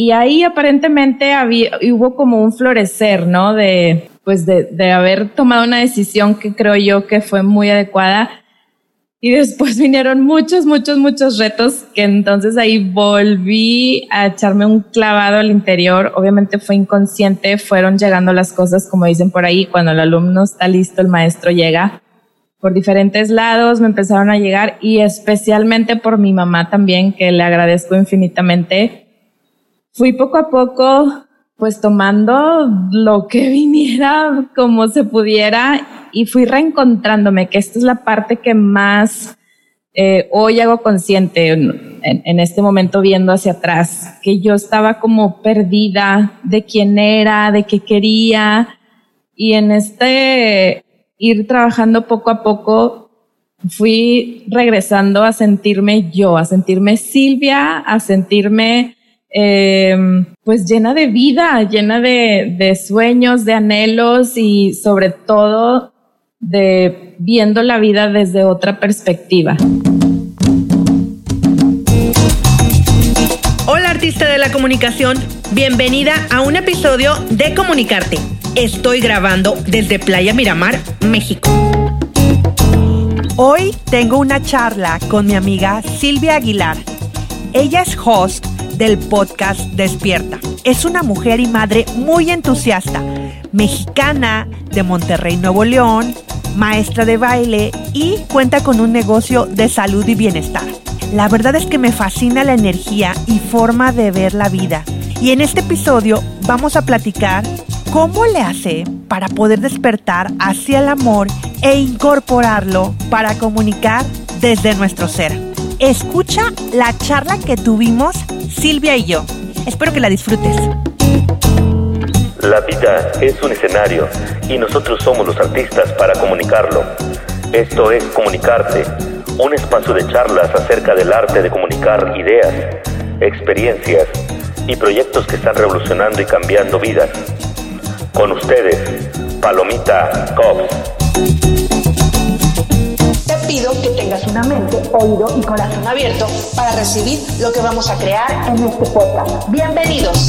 Y ahí aparentemente había, hubo como un florecer, ¿no? De, pues de, de haber tomado una decisión que creo yo que fue muy adecuada. Y después vinieron muchos, muchos, muchos retos que entonces ahí volví a echarme un clavado al interior. Obviamente fue inconsciente, fueron llegando las cosas, como dicen por ahí, cuando el alumno está listo, el maestro llega por diferentes lados, me empezaron a llegar y especialmente por mi mamá también, que le agradezco infinitamente. Fui poco a poco pues tomando lo que viniera como se pudiera y fui reencontrándome, que esta es la parte que más eh, hoy hago consciente en, en, este momento viendo hacia atrás, que yo estaba como perdida de quién era, de qué quería y en este ir trabajando poco a poco, fui regresando a sentirme yo, a sentirme Silvia, a sentirme eh, pues llena de vida, llena de, de sueños, de anhelos y sobre todo de viendo la vida desde otra perspectiva. Hola artista de la comunicación, bienvenida a un episodio de Comunicarte Estoy grabando desde Playa Miramar, México. Hoy tengo una charla con mi amiga Silvia Aguilar. Ella es host del podcast Despierta. Es una mujer y madre muy entusiasta, mexicana de Monterrey, Nuevo León, maestra de baile y cuenta con un negocio de salud y bienestar. La verdad es que me fascina la energía y forma de ver la vida. Y en este episodio vamos a platicar ¿Cómo le hace para poder despertar hacia el amor e incorporarlo para comunicar desde nuestro ser? Escucha la charla que tuvimos Silvia y yo. Espero que la disfrutes. La vida es un escenario y nosotros somos los artistas para comunicarlo. Esto es Comunicarte, un espacio de charlas acerca del arte de comunicar ideas, experiencias y proyectos que están revolucionando y cambiando vidas. Con ustedes, Palomita Cops. Pido que tengas una mente, oído y corazón abierto para recibir lo que vamos a crear en este podcast. Bienvenidos.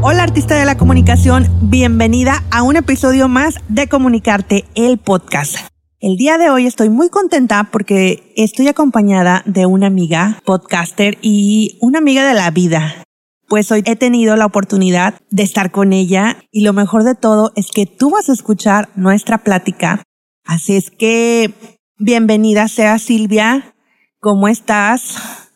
Hola artista de la comunicación, bienvenida a un episodio más de Comunicarte, el podcast. El día de hoy estoy muy contenta porque estoy acompañada de una amiga podcaster y una amiga de la vida. Pues hoy he tenido la oportunidad de estar con ella y lo mejor de todo es que tú vas a escuchar nuestra plática. Así es que bienvenida sea Silvia. ¿Cómo estás?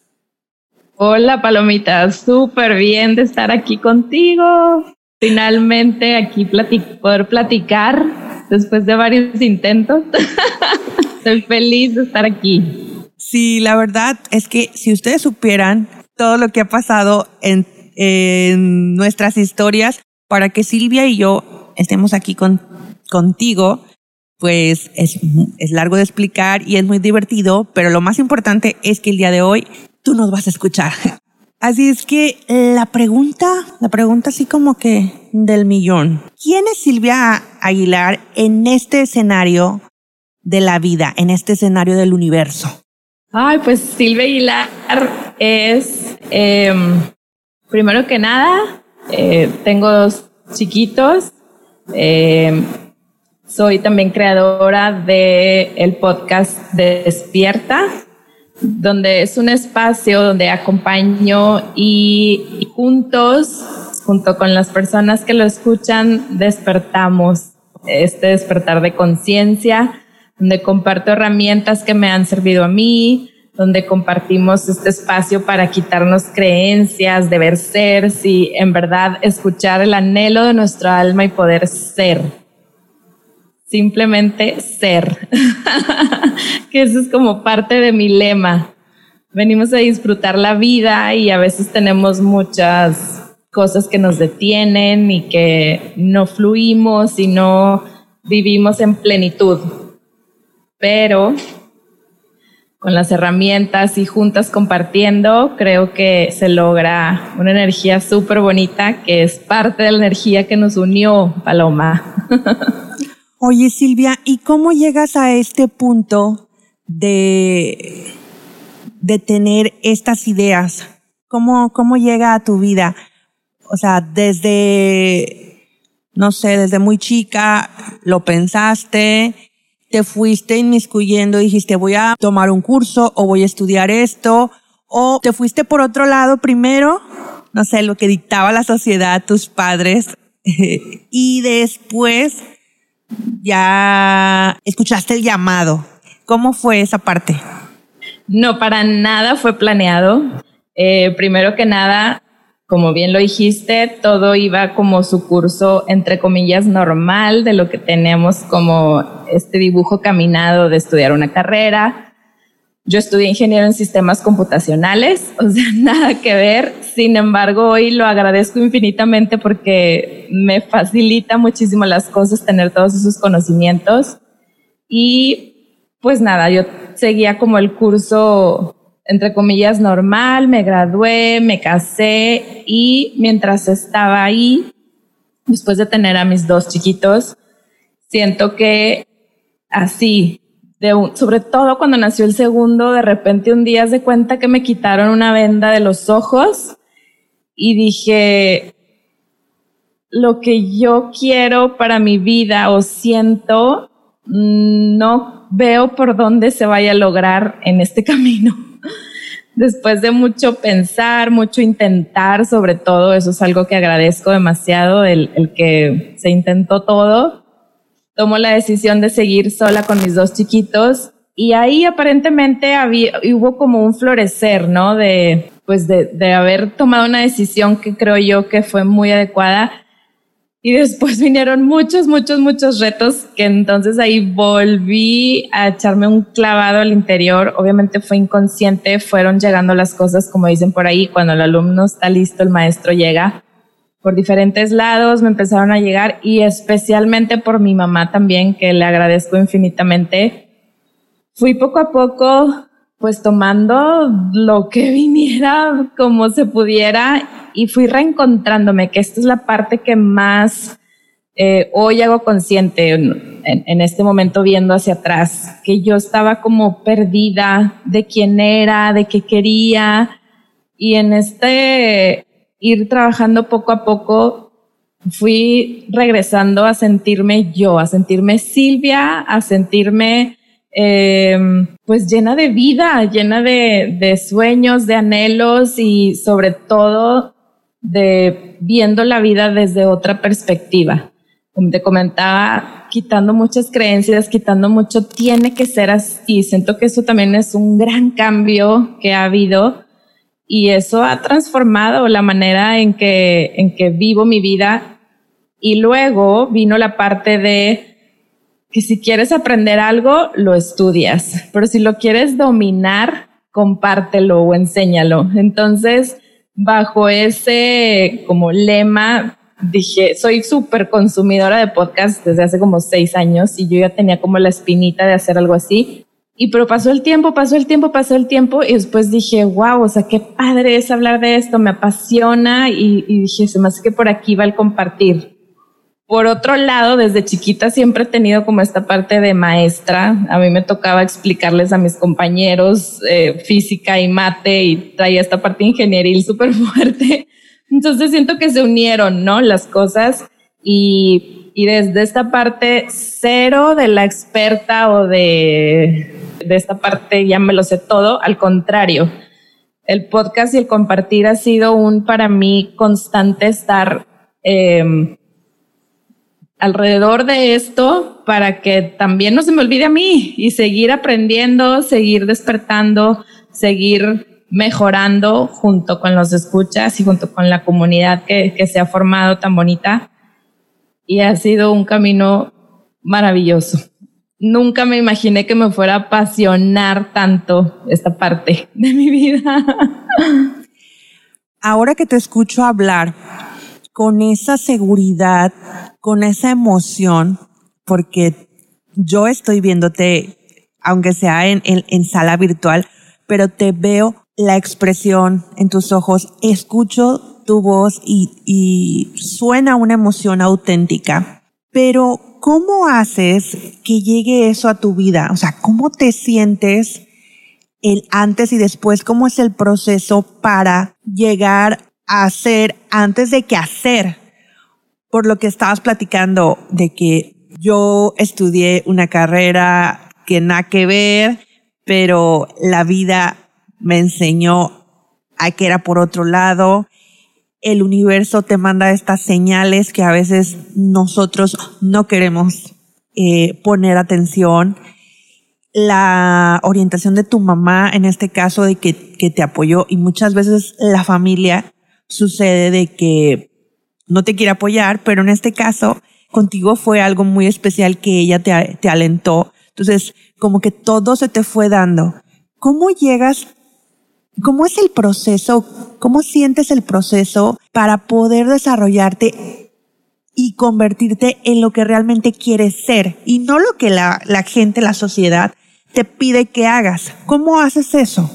Hola Palomita, súper bien de estar aquí contigo. Finalmente aquí poder platicar después de varios intentos. Estoy feliz de estar aquí. Sí, la verdad es que si ustedes supieran todo lo que ha pasado en, nuestras historias para que Silvia y yo estemos aquí con, contigo, pues es, es largo de explicar y es muy divertido, pero lo más importante es que el día de hoy tú nos vas a escuchar. Así es que la pregunta, la pregunta así como que del millón. ¿Quién es Silvia Aguilar en este escenario de la vida, en este escenario del universo? Ay, pues Silvia Aguilar es, em, primero que nada, eh, tengo dos chiquitos. Em, soy también creadora del el podcast Despierta donde es un espacio donde acompaño y, juntos, junto con las personas que lo escuchan, despertamos este despertar de conciencia, donde comparto herramientas que me han servido a mí, donde compartimos este espacio para quitarnos creencias, de ver ser, si en verdad escuchar el anhelo de nuestra alma y poder ser simplemente ser, que eso es como parte de mi lema. Venimos a disfrutar la vida y a veces tenemos muchas cosas que nos detienen y que no fluimos y no vivimos en plenitud. Pero con las herramientas y juntas compartiendo, creo que se logra una energía súper bonita que es parte de la energía que nos unió, Paloma. Oye Silvia, ¿y cómo llegas a este punto de de tener estas ideas? ¿Cómo, cómo llega a tu vida? O sea, desde, no sé, desde muy chica lo pensaste, te fuiste inmiscuyendo, dijiste voy a tomar un curso o voy a estudiar esto, o te fuiste por otro lado primero, no sé, lo que dictaba la sociedad, tus padres, y después ya escuchaste el llamado. ¿Cómo fue esa parte? No, para nada fue planeado. Eh, primero que nada, como bien lo dijiste, todo iba como su curso, entre comillas, normal de lo que tenemos como este dibujo caminado de estudiar una carrera. Yo estudié ingeniero en sistemas computacionales, o sea, nada que ver. Sin embargo, hoy lo agradezco infinitamente porque me facilita muchísimo las cosas tener todos esos conocimientos. Y pues nada, yo seguía como el curso entre comillas, normal, me gradué, me casé y mientras estaba ahí, después de tener a mis dos chiquitos, siento que así, de sobre todo cuando nació el segundo, de repente un día se cuenta que me quitaron una venda de los ojos y dije, lo que yo quiero para mi vida o siento, mm, no veo por dónde se vaya a lograr en este camino después de mucho pensar, mucho intentar, sobre todo, eso es algo que agradezco demasiado, el, que se intentó todo, tomo la decisión de seguir sola con mis dos chiquitos y ahí aparentemente había, hubo como un florecer, ¿no? De, pues de haber tomado una decisión que creo yo que fue muy adecuada y después vinieron muchos, muchos, muchos retos que entonces ahí volví a echarme un clavado al interior. Obviamente fue inconsciente, fueron llegando las cosas como dicen por ahí, cuando el alumno está listo, el maestro llega. Por diferentes lados me empezaron a llegar y especialmente por mi mamá también, que le agradezco infinitamente. Fui poco a poco pues tomando lo que viniera como se pudiera y fui reencontrándome, que esta es la parte que más eh, hoy hago consciente en, en, este momento viendo hacia atrás, que yo estaba como perdida de quién era, de qué quería y en este ir trabajando poco a poco fui regresando a sentirme yo, a sentirme Silvia, a sentirme Em, pues llena de vida, llena de, sueños, de anhelos y sobre todo de viendo la vida desde otra perspectiva. Como te comentaba, quitando muchas creencias, quitando mucho, tiene que ser así. Siento que eso también es un gran cambio que ha habido y eso ha transformado la manera en que, en que vivo mi vida. Y luego vino la parte de que si quieres aprender algo, lo estudias, pero si lo quieres dominar, compártelo o enséñalo. Entonces, bajo ese como lema, dije, soy súper consumidora de podcasts desde hace como seis años y yo ya tenía como la espinita de hacer algo así. Y pero pasó el tiempo, pasó el tiempo, pasó el tiempo y después dije, wow, o sea, qué padre es hablar de esto, me apasiona y, y dije, se me hace que por aquí va el compartir. Por otro lado, desde chiquita siempre he tenido como esta parte de maestra. A mí me tocaba explicarles a mis compañeros eh, física y mate y traía esta parte ingenieril súper fuerte. Entonces siento que se unieron, ¿no? Las cosas y, y desde esta parte cero de la experta o de, de esta parte ya me lo sé todo, al contrario. El podcast y el compartir ha sido un para mí constante estar eh, alrededor de esto para que también no se me olvide a mí y seguir aprendiendo, seguir despertando, seguir mejorando junto con los escuchas y junto con la comunidad que, que se ha formado tan bonita. Y ha sido un camino maravilloso. Nunca me imaginé que me fuera a apasionar tanto esta parte de mi vida. Ahora que te escucho hablar con esa seguridad con esa emoción, porque yo estoy viéndote, aunque sea en, en, sala virtual, pero te veo la expresión en tus ojos, escucho tu voz y, y suena una emoción auténtica. Pero, ¿cómo haces que llegue eso a tu vida? O sea, ¿cómo te sientes el antes y después, cómo es el proceso para llegar hacer antes de que hacer. Por lo que estabas platicando de que yo estudié una carrera que nada que ver, pero la vida me enseñó a que era por otro lado. El universo te manda estas señales que a veces nosotros no queremos eh, poner atención la orientación de tu mamá, en este caso de que, te apoyó, y muchas veces la familia sucede de que no te quiere apoyar, pero en este caso contigo fue algo muy especial que ella te, te alentó. Entonces, como que todo se te fue dando. ¿Cómo llegas? ¿Cómo es el proceso? ¿Cómo sientes el proceso para poder desarrollarte y convertirte en lo que realmente quieres ser y no lo que la, la gente, la sociedad te pide que hagas. ¿Cómo haces eso?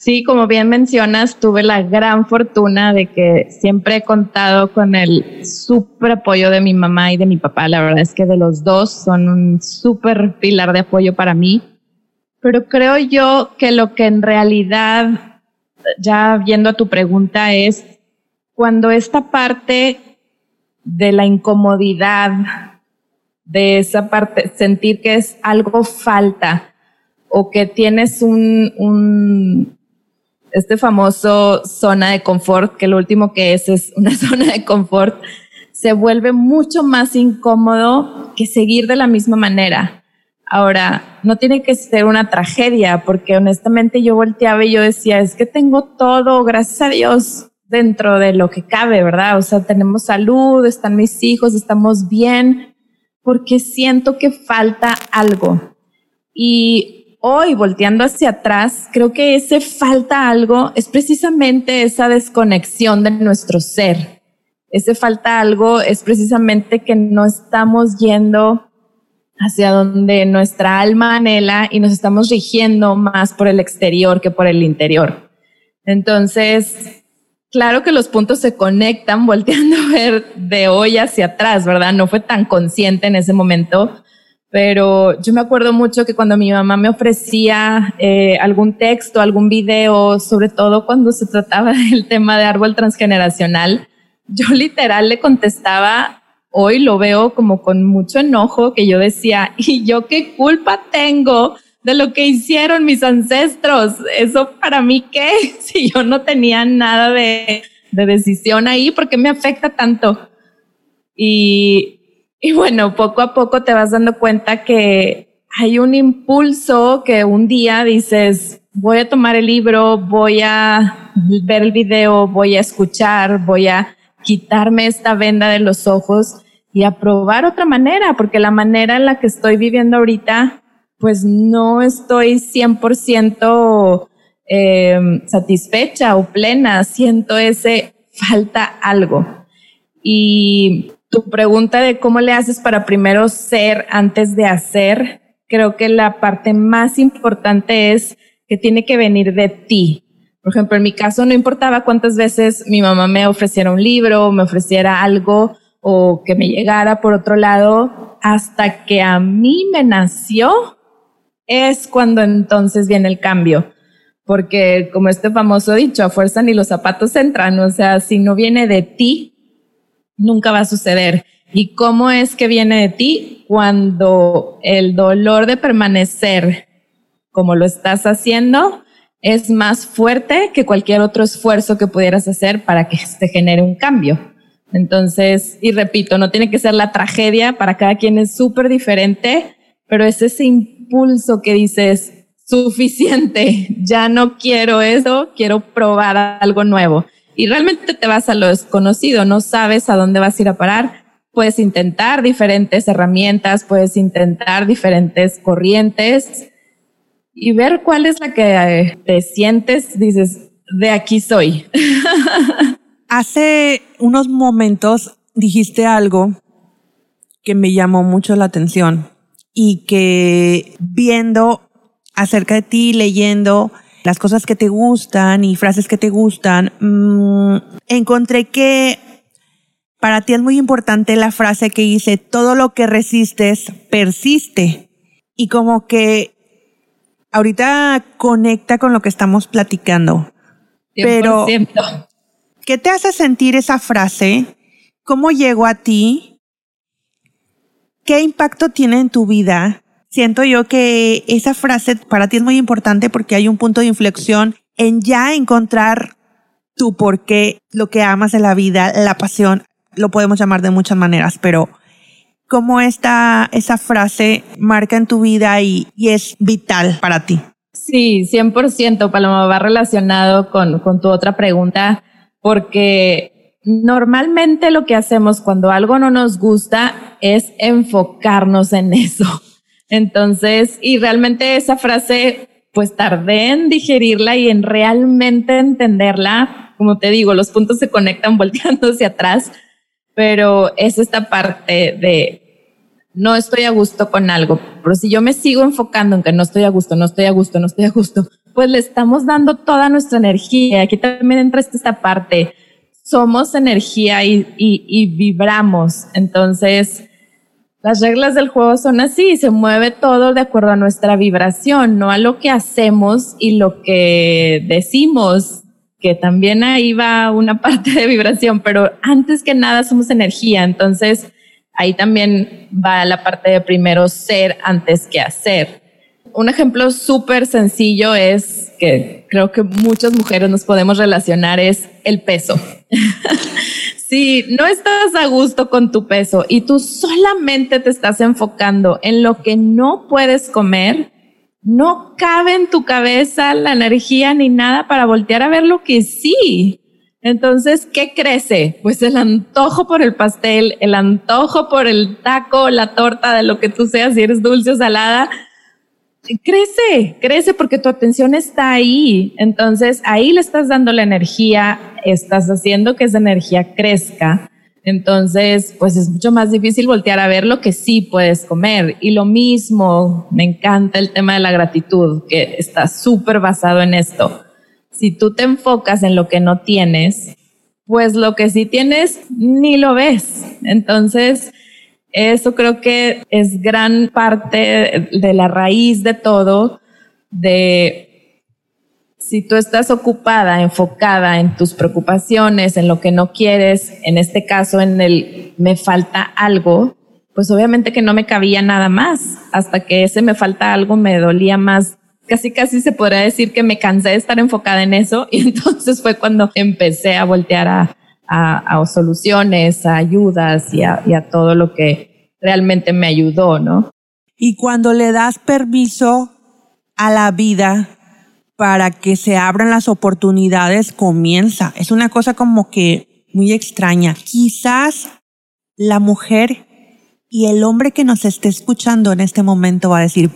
Sí, como bien mencionas, tuve la gran fortuna de que siempre he contado con el súper apoyo de mi mamá y de mi papá. La verdad es que de los dos son un súper pilar de apoyo para mí. Pero creo yo que lo que en realidad, ya viendo a tu pregunta, es cuando esta parte de la incomodidad, de esa parte, sentir que es algo falta, o que tienes un, un, este famoso zona de confort, que lo último que es es una zona de confort, se vuelve mucho más incómodo que seguir de la misma manera. Ahora, no tiene que ser una tragedia, porque honestamente yo volteaba y yo decía, es que tengo todo, gracias a Dios, dentro de lo que cabe, ¿verdad? O sea, tenemos salud, están mis hijos, estamos bien, porque siento que falta algo. Y hoy volteando hacia atrás, creo que ese falta algo es precisamente esa desconexión de nuestro ser. Ese falta algo es precisamente que no estamos yendo hacia donde nuestra alma anhela y nos estamos rigiendo más por el exterior que por el interior. Entonces, claro que los puntos se conectan volteando a ver de hoy hacia atrás, ¿verdad? No fue tan consciente en ese momento, pero yo me acuerdo mucho que cuando mi mamá me ofrecía eh, algún texto, algún video, sobre todo cuando se trataba del tema de árbol transgeneracional, yo literal le contestaba, hoy lo veo como con mucho enojo, que yo decía, ¿y yo qué culpa tengo de lo que hicieron mis ancestros? Eso para mí qué, si yo no tenía nada de, de decisión ahí, ¿por qué me afecta tanto? Y y bueno, poco a poco te vas dando cuenta que hay un impulso que un día dices, voy a tomar el libro, voy a ver el video, voy a escuchar, voy a quitarme esta venda de los ojos y a probar otra manera, porque la manera en la que estoy viviendo ahorita, pues no estoy 100% eh, satisfecha o plena, siento ese falta algo. Y tu pregunta de cómo le haces para primero ser antes de hacer, creo que la parte más importante es que tiene que venir de ti. Por ejemplo, en mi caso no importaba cuántas veces mi mamá me ofreciera un libro, me ofreciera algo o que me llegara por otro lado, hasta que a mí me nació, es cuando entonces viene el cambio. Porque como este famoso dicho, a fuerza ni los zapatos entran, o sea, si no viene de ti, nunca va a suceder. ¿Y cómo es que viene de ti? Cuando el dolor de permanecer como lo estás haciendo es más fuerte que cualquier otro esfuerzo que pudieras hacer para que se genere un cambio. Entonces, y repito, no tiene que ser la tragedia, para cada quien es súper diferente, pero es ese impulso que dices, suficiente, ya no quiero eso, quiero probar algo nuevo y realmente te vas a lo desconocido, no sabes a dónde vas a ir a parar. Puedes intentar diferentes herramientas, puedes intentar diferentes corrientes y ver cuál es la que eh, te sientes, dices, de aquí soy. Hace unos momentos dijiste algo que me llamó mucho la atención y que viendo acerca de ti, leyendo, las cosas que te gustan y frases que te gustan, mm, encontré que para ti es muy importante la frase que dice, todo lo que resistes persiste. Y como que ahorita conecta con lo que estamos platicando. Pero, ¿qué te hace sentir esa frase? ¿Cómo llegó a ti? ¿Qué impacto tiene en tu vida? Siento yo que esa frase para ti es muy importante porque hay un punto de inflexión en ya encontrar tu por qué, lo que amas de la vida, la pasión, lo podemos llamar de muchas maneras, pero cómo esta, esa frase marca en tu vida y, es vital para ti. Sí, 100%, Paloma, va relacionado con, con tu otra pregunta, porque normalmente lo que hacemos cuando algo no nos gusta es enfocarnos en eso. Entonces, y realmente esa frase, pues tardé en digerirla y en realmente entenderla. Como te digo, los puntos se conectan volteando hacia atrás, pero es esta parte de no estoy a gusto con algo, pero si yo me sigo enfocando en que no estoy a gusto, no estoy a gusto, no estoy a gusto, pues le estamos dando toda nuestra energía. Aquí también entra esta parte. Somos energía y, y, y vibramos. Entonces, las reglas del juego son así, se mueve todo de acuerdo a nuestra vibración, no a lo que hacemos y lo que decimos, que también ahí va una parte de vibración, pero antes que nada somos energía, entonces ahí también va la parte de primero ser antes que hacer. Un ejemplo súper sencillo es que creo que muchas mujeres nos podemos relacionar es el peso. si no estás a gusto con tu peso y tú solamente te estás enfocando en lo que no puedes comer, no cabe en tu cabeza la energía ni nada para voltear a ver lo que sí. Entonces, ¿qué crece? Pues el antojo por el pastel, el antojo por el taco, la torta, de lo que tú seas, si eres dulce o salada, crece, crece porque tu atención está ahí. Entonces ahí le estás dando la energía, estás haciendo que esa energía crezca. Entonces, pues es mucho más difícil voltear a ver lo que sí puedes comer. Y lo mismo, me encanta el tema de la gratitud, que está súper basado en esto. Si tú te enfocas en lo que no tienes, pues lo que sí tienes ni lo ves. Entonces, eso creo que es gran parte de la raíz de todo, de si tú estás ocupada, enfocada en tus preocupaciones, en lo que no quieres, en este caso en el me falta algo, pues obviamente que no me cabía nada más, hasta que ese me falta algo me dolía más. Casi, casi se podría decir que me cansé de estar enfocada en eso y entonces fue cuando empecé a voltear a, a, soluciones, a ayudas y a, y a todo lo que realmente me ayudó, ¿no? Y cuando le das permiso a la vida para que se abran las oportunidades, comienza. Es una cosa como que muy extraña. Quizás la mujer y el hombre que nos esté escuchando en este momento va a decir,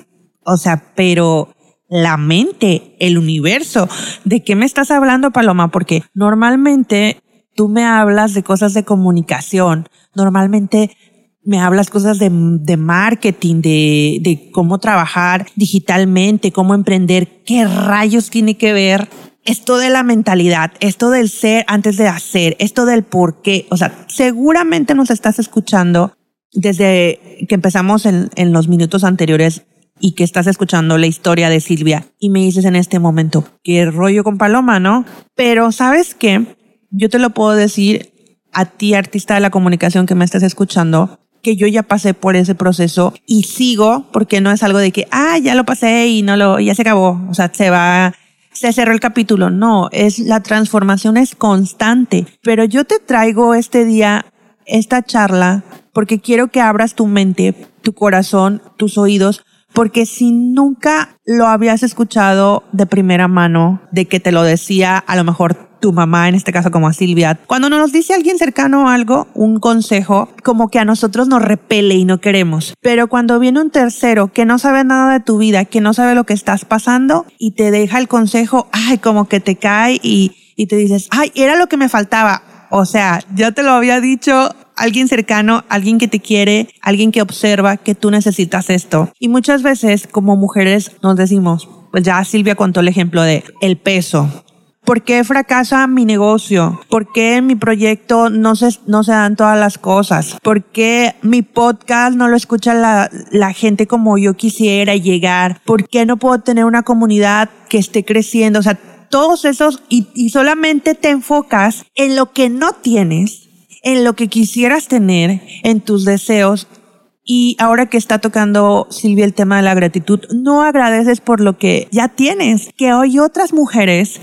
o sea, pero la mente, el universo, ¿de qué me estás hablando, Paloma? Porque normalmente tú me hablas de cosas de comunicación, normalmente me hablas cosas de, de marketing, de, de cómo trabajar digitalmente, cómo emprender, qué rayos tiene que ver esto de la mentalidad, esto del ser antes de hacer, esto del por qué. O sea, seguramente nos estás escuchando desde que empezamos en, en los minutos anteriores y que estás escuchando la historia de Silvia y me dices en este momento, qué rollo con Paloma, ¿no? Pero sabes qué? Yo te lo puedo decir a ti, artista de la comunicación que me estás escuchando, que yo ya pasé por ese proceso y sigo porque no es algo de que, ah, ya lo pasé y no lo, ya se acabó. O sea, se va, se cerró el capítulo. No, es la transformación es constante. Pero yo te traigo este día esta charla porque quiero que abras tu mente, tu corazón, tus oídos, porque si nunca lo habías escuchado de primera mano, de que te lo decía a lo mejor tu mamá, en este caso como a Silvia, cuando nos dice alguien cercano algo, un consejo, como que a nosotros nos repele y no queremos. Pero cuando viene un tercero que no sabe nada de tu vida, que no sabe lo que estás pasando y te deja el consejo, ay, como que te cae y, y te dices, ay, era lo que me faltaba. O sea, ya te lo había dicho alguien cercano, alguien que te quiere, alguien que observa que tú necesitas esto. Y muchas veces como mujeres nos decimos, pues ya Silvia contó el ejemplo de el peso ¿Por qué fracasa mi negocio? ¿Por qué en mi proyecto no se, no se dan todas las cosas? ¿Por qué mi podcast no lo escucha la, la gente como yo quisiera llegar? ¿Por qué no puedo tener una comunidad que esté creciendo? O sea, todos esos y, y solamente te enfocas en lo que no tienes, en lo que quisieras tener, en tus deseos y ahora que está tocando Silvia el tema de la gratitud, no agradeces por lo que ya tienes, que hay otras mujeres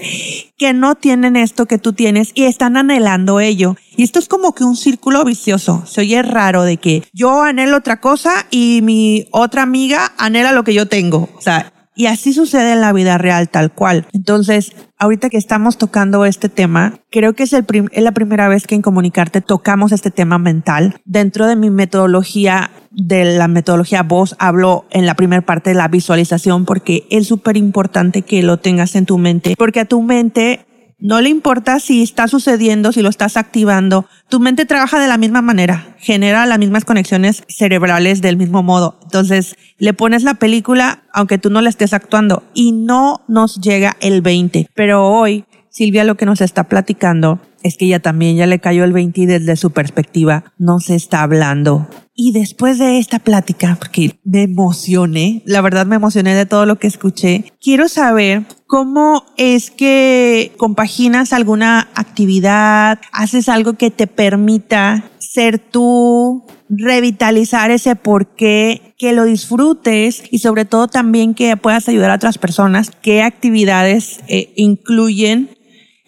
que no tienen esto que tú tienes y están anhelando ello. Y esto es como que un círculo vicioso. Se oye raro de que yo anhelo otra cosa y mi otra amiga anhela lo que yo tengo. O sea, y así sucede en la vida real tal cual. Entonces, ahorita que estamos tocando este tema, creo que es, el es la primera vez que en Comunicarte tocamos este tema mental. Dentro de mi metodología, de la metodología voz, hablo en la primera parte de la visualización porque es súper importante que lo tengas en tu mente, porque a tu mente no le importa si está sucediendo, si lo estás activando. Tu mente trabaja de la misma manera, genera las mismas conexiones cerebrales del mismo modo. Entonces, le pones la película aunque tú no la estés actuando y no nos llega el 20. Pero hoy, Silvia lo que nos está platicando es que ella también ya le cayó el 20 y desde su perspectiva no se está hablando. Y después de esta plática, porque me emocioné, la verdad me emocioné de todo lo que escuché, quiero saber cómo es que compaginas alguna actividad, haces algo que te permita ser tú, revitalizar ese porqué, que lo disfrutes y sobre todo también que puedas ayudar a otras personas. ¿Qué actividades eh, incluyen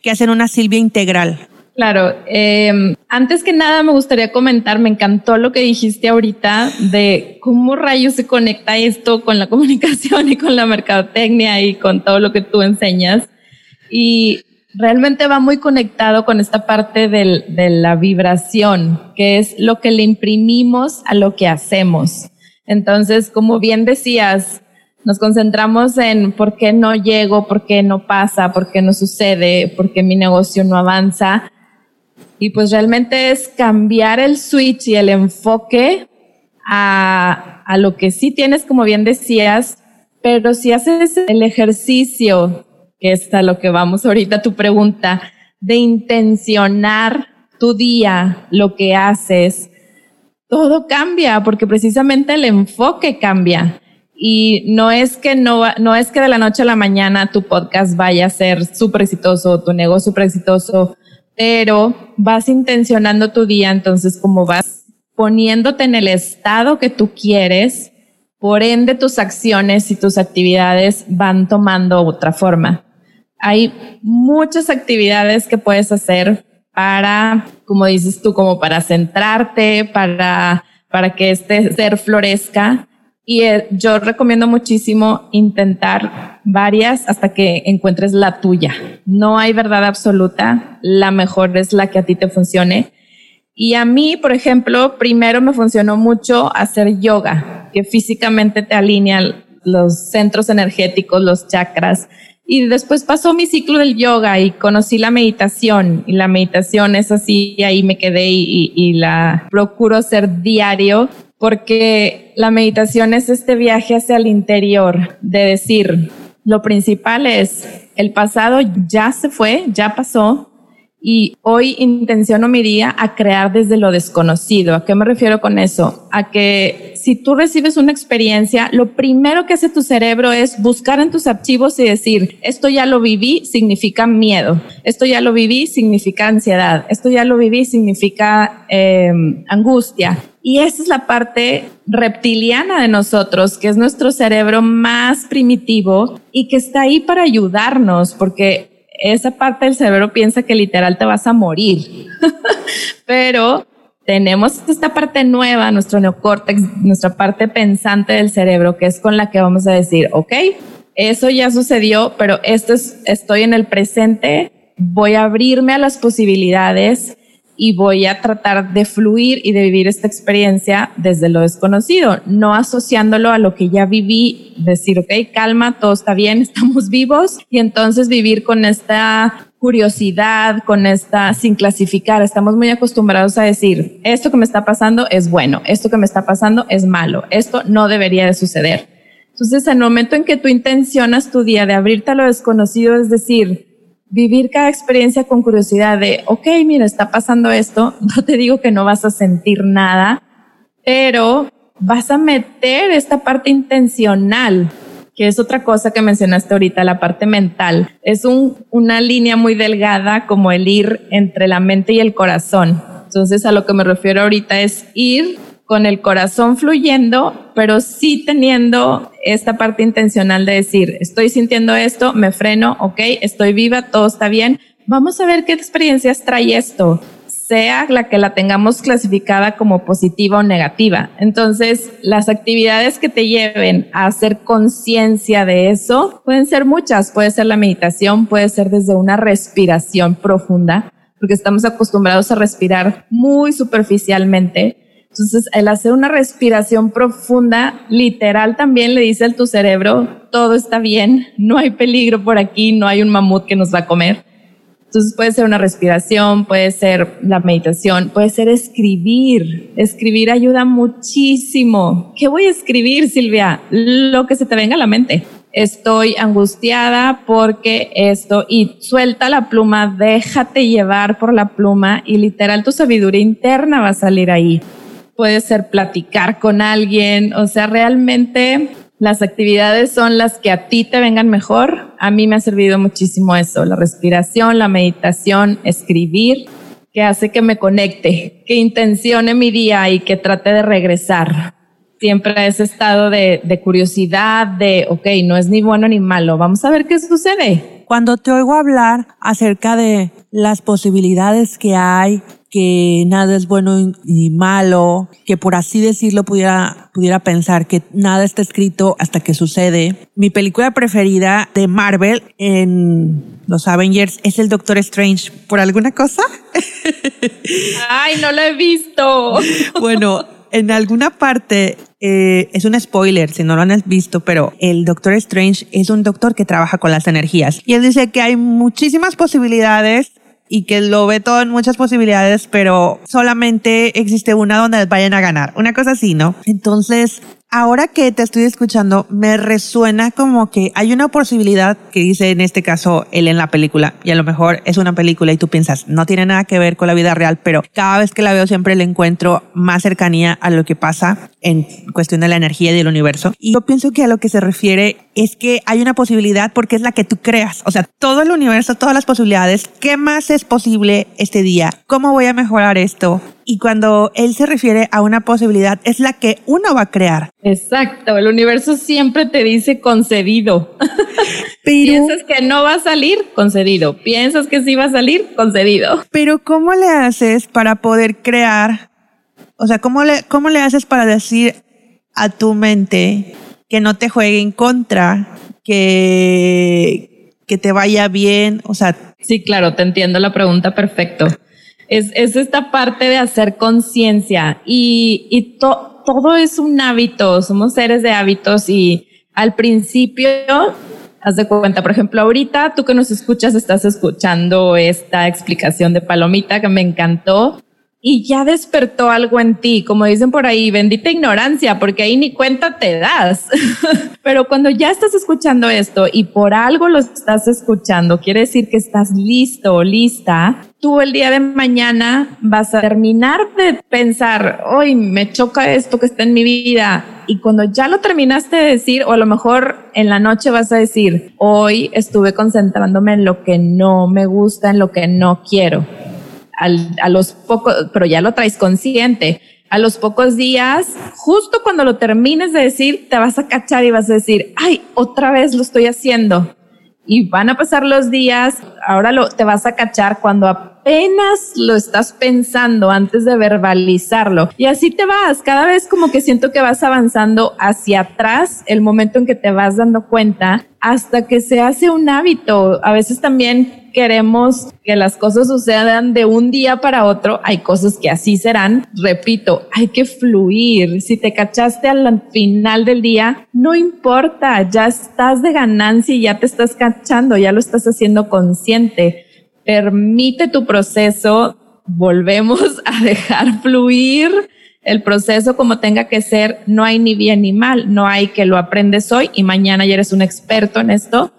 que hacen una Silvia integral? Claro, em, antes que nada me gustaría comentar, me encantó lo que dijiste ahorita de cómo rayos se conecta esto con la comunicación y con la mercadotecnia y con todo lo que tú enseñas. Y realmente va muy conectado con esta parte de la vibración, que es lo que le imprimimos a lo que hacemos. Entonces, como bien decías, nos concentramos en por qué no llego, por qué no pasa, por qué no sucede, por qué mi negocio no avanza. Y pues realmente es cambiar el switch y el enfoque a, a lo que sí tienes, como bien decías, pero si haces el ejercicio, que es a lo que vamos ahorita, tu pregunta, de intencionar tu día, lo que haces, todo cambia, porque precisamente el enfoque cambia. Y no es que no, no es que de la noche a la mañana tu podcast vaya a ser súper exitoso, tu negocio súper exitoso, pero vas intencionando tu día, entonces como vas poniéndote en el estado que tú quieres, por ende tus acciones y tus actividades van tomando otra forma. Hay muchas actividades que puedes hacer para, como dices tú, como para centrarte, para, para que este ser florezca y eh, yo recomiendo muchísimo intentar varias hasta que encuentres la tuya. No hay verdad absoluta, la mejor es la que a ti te funcione. Y a mí, por ejemplo, primero me funcionó mucho hacer yoga, que físicamente te alinea los centros energéticos, los chakras. Y después pasó mi ciclo del yoga y conocí la meditación. Y la meditación es así, y ahí me quedé y, y la procuro hacer diario porque la meditación es este viaje hacia el interior, de decir, lo principal es, el pasado ya se fue, ya pasó, y hoy intenciono mi día a crear desde lo desconocido. ¿A qué me refiero con eso? A que si tú recibes una experiencia, lo primero que hace tu cerebro es buscar en tus archivos y decir, esto ya lo viví, significa miedo. Esto ya lo viví, significa ansiedad. Esto ya lo viví, significa eh, angustia. Y esa es la parte reptiliana de nosotros, que es nuestro cerebro más primitivo y que está ahí para ayudarnos, porque esa parte del cerebro piensa que literal te vas a morir. Pero tenemos esta parte nueva, nuestro neocórtex, nuestra parte pensante del cerebro, que es con la que vamos a decir, ok, eso ya sucedió, pero esto es, estoy en el presente, voy a abrirme a las posibilidades y voy a tratar de fluir y de vivir esta experiencia desde lo desconocido, no asociándolo a lo que ya viví, decir, ok, calma, todo está bien, estamos vivos y entonces vivir con esta curiosidad, con esta, sin clasificar, estamos muy acostumbrados a decir, esto que me está pasando es bueno, esto que me está pasando es malo, esto no debería de suceder. Entonces, el momento en que tú intencionas tu día de abrirte a lo desconocido, es decir, vivir cada experiencia con curiosidad de, ok, mira, está pasando esto, no te digo que no vas a sentir nada, pero vas a meter esta parte intencional, que es otra cosa que mencionaste ahorita, la parte mental. Es un, una línea muy delgada como el ir entre la mente y el corazón. Entonces a lo que me refiero ahorita es ir con el corazón fluyendo, pero sí teniendo esta parte intencional de decir, estoy sintiendo esto, me freno, ok, estoy viva, todo está bien. Vamos a ver qué experiencias trae esto, sea la que la tengamos clasificada como positiva o negativa. Entonces, las actividades que te lleven a hacer conciencia de eso pueden ser muchas. Puede ser la meditación, puede ser desde una respiración profunda, porque estamos acostumbrados a respirar muy superficialmente entonces, el hacer una respiración profunda, literal, también le dice a tu cerebro, todo está bien, no hay peligro por aquí, no hay un mamut que nos va a comer. Entonces puede ser una respiración, puede ser la meditación, puede ser escribir. Escribir ayuda muchísimo. ¿Qué voy a escribir, Silvia? Lo que se te venga a la mente. Estoy angustiada porque esto y suelta la pluma, déjate llevar por la pluma y literal tu sabiduría interna va a salir ahí puede ser platicar con alguien, o sea, realmente las actividades son las que a ti te vengan mejor. A mí me ha servido muchísimo eso, la respiración, la meditación, escribir, que hace que me conecte, que intencione mi día y que trate de regresar. Siempre a ese estado de, de curiosidad, de, ok, no es ni bueno ni malo, vamos a ver qué sucede. Cuando te oigo hablar acerca de las posibilidades que hay que nada es bueno ni malo, que por así decirlo pudiera, pudiera pensar que nada está escrito hasta que sucede. Mi película preferida de Marvel en los Avengers es el Doctor Strange. ¿Por alguna cosa? Ay, no lo he visto. bueno, en alguna parte eh, es un spoiler si no lo han visto, pero el Doctor Strange es un doctor que trabaja con las energías y él dice que hay muchísimas posibilidades y que lo ve todo en muchas posibilidades, pero solamente existe una donde vayan a ganar. Una cosa así, ¿no? Entonces, ahora que te estoy escuchando, me resuena como que hay una posibilidad que dice en este caso él en la película, y a lo mejor es una película y tú piensas, no tiene nada que ver con la vida real, pero cada vez que la veo siempre le encuentro más cercanía a lo que pasa en cuestión de la energía y del universo. Y yo pienso que a lo que se refiere es que hay una posibilidad porque es la que tú creas, o sea, todo el universo, todas las posibilidades, ¿qué más es posible este día? ¿Cómo voy a mejorar esto? Y cuando él se refiere a una posibilidad es la que uno va a crear. Exacto, el universo siempre te dice concedido. Piensas que no va a salir, concedido. Piensas que sí va a salir, concedido. Pero ¿cómo le haces para poder crear? O sea, ¿cómo le, cómo le haces para decir a tu mente que no te juegue en contra, que, que te vaya bien? O sea... Sí, claro, te entiendo la pregunta perfecto es, es esta parte de hacer conciencia. Y, y todo es un hábito, somos seres de hábitos y al principio, haz de cuenta, por ejemplo, ahorita tú que nos escuchas estás escuchando esta explicación de Palomita que me encantó y ya despertó algo en ti, como dicen por ahí, bendita ignorancia, porque ahí ni cuenta te das. Pero cuando ya estás escuchando esto y por algo lo estás escuchando, quiere decir que estás listo o lista, tú el día de mañana vas a terminar de pensar, hoy me choca esto que está en mi vida. Y cuando ya lo terminaste de decir, o a lo mejor en la noche vas a decir, hoy estuve concentrándome en lo que no me gusta, en lo que no quiero a los pocos, pero ya lo traes consciente. A los pocos días, justo cuando lo termines de decir, te vas a cachar y vas a decir, ay, otra vez lo estoy haciendo. Y van a pasar los días, ahora lo, te vas a cachar cuando apenas lo estás pensando antes de verbalizarlo. Y así te vas, cada vez como que siento que vas avanzando hacia atrás el momento en que te vas dando cuenta hasta que se hace un hábito. A veces también queremos que las cosas sucedan de un día para otro, hay cosas que así serán. Repito, hay que fluir. Si te cachaste al final del día, no importa, ya estás de ganancia y ya te estás cachando, ya lo estás haciendo consciente. Permite tu proceso, volvemos a dejar fluir el proceso como tenga que ser, no hay ni bien ni mal, no hay que lo aprendes hoy y mañana ya eres un experto en esto.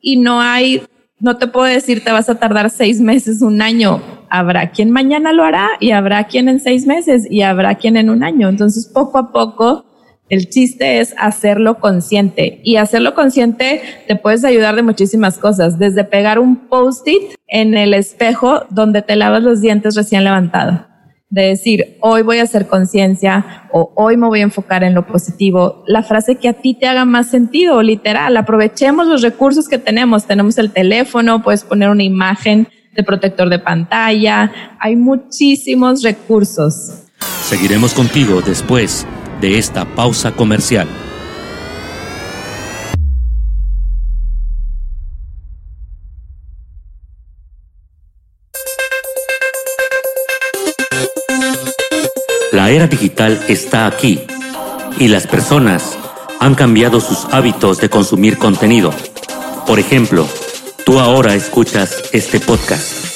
Y no hay no te puedo decir te vas a tardar seis meses, un año. Habrá quien mañana lo hará y habrá quien en seis meses y habrá quien en un año. Entonces, poco a poco, el chiste es hacerlo consciente y hacerlo consciente te puedes ayudar de muchísimas cosas, desde pegar un post-it en el espejo donde te lavas los dientes recién levantado de decir, hoy voy a hacer conciencia o hoy me voy a enfocar en lo positivo, la frase que a ti te haga más sentido, literal, aprovechemos los recursos que tenemos, tenemos el teléfono, puedes poner una imagen de protector de pantalla, hay muchísimos recursos. Seguiremos contigo después de esta pausa comercial. La era digital está aquí y las personas han cambiado sus hábitos de consumir contenido. Por ejemplo, tú ahora escuchas este podcast.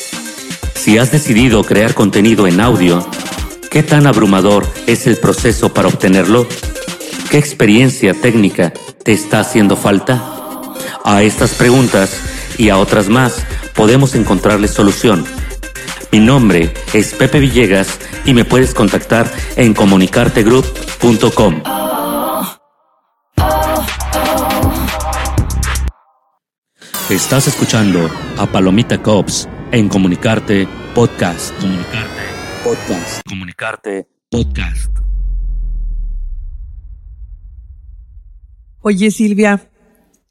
Si has decidido crear contenido en audio, ¿qué tan abrumador es el proceso para obtenerlo? ¿Qué experiencia técnica te está haciendo falta? A estas preguntas y a otras más podemos encontrarle solución. Mi nombre es Pepe Villegas y me puedes contactar en comunicartegroup.com. Estás escuchando a Palomita Cops en Comunicarte Podcast. Comunicarte Podcast. Comunicarte Podcast. Oye Silvia,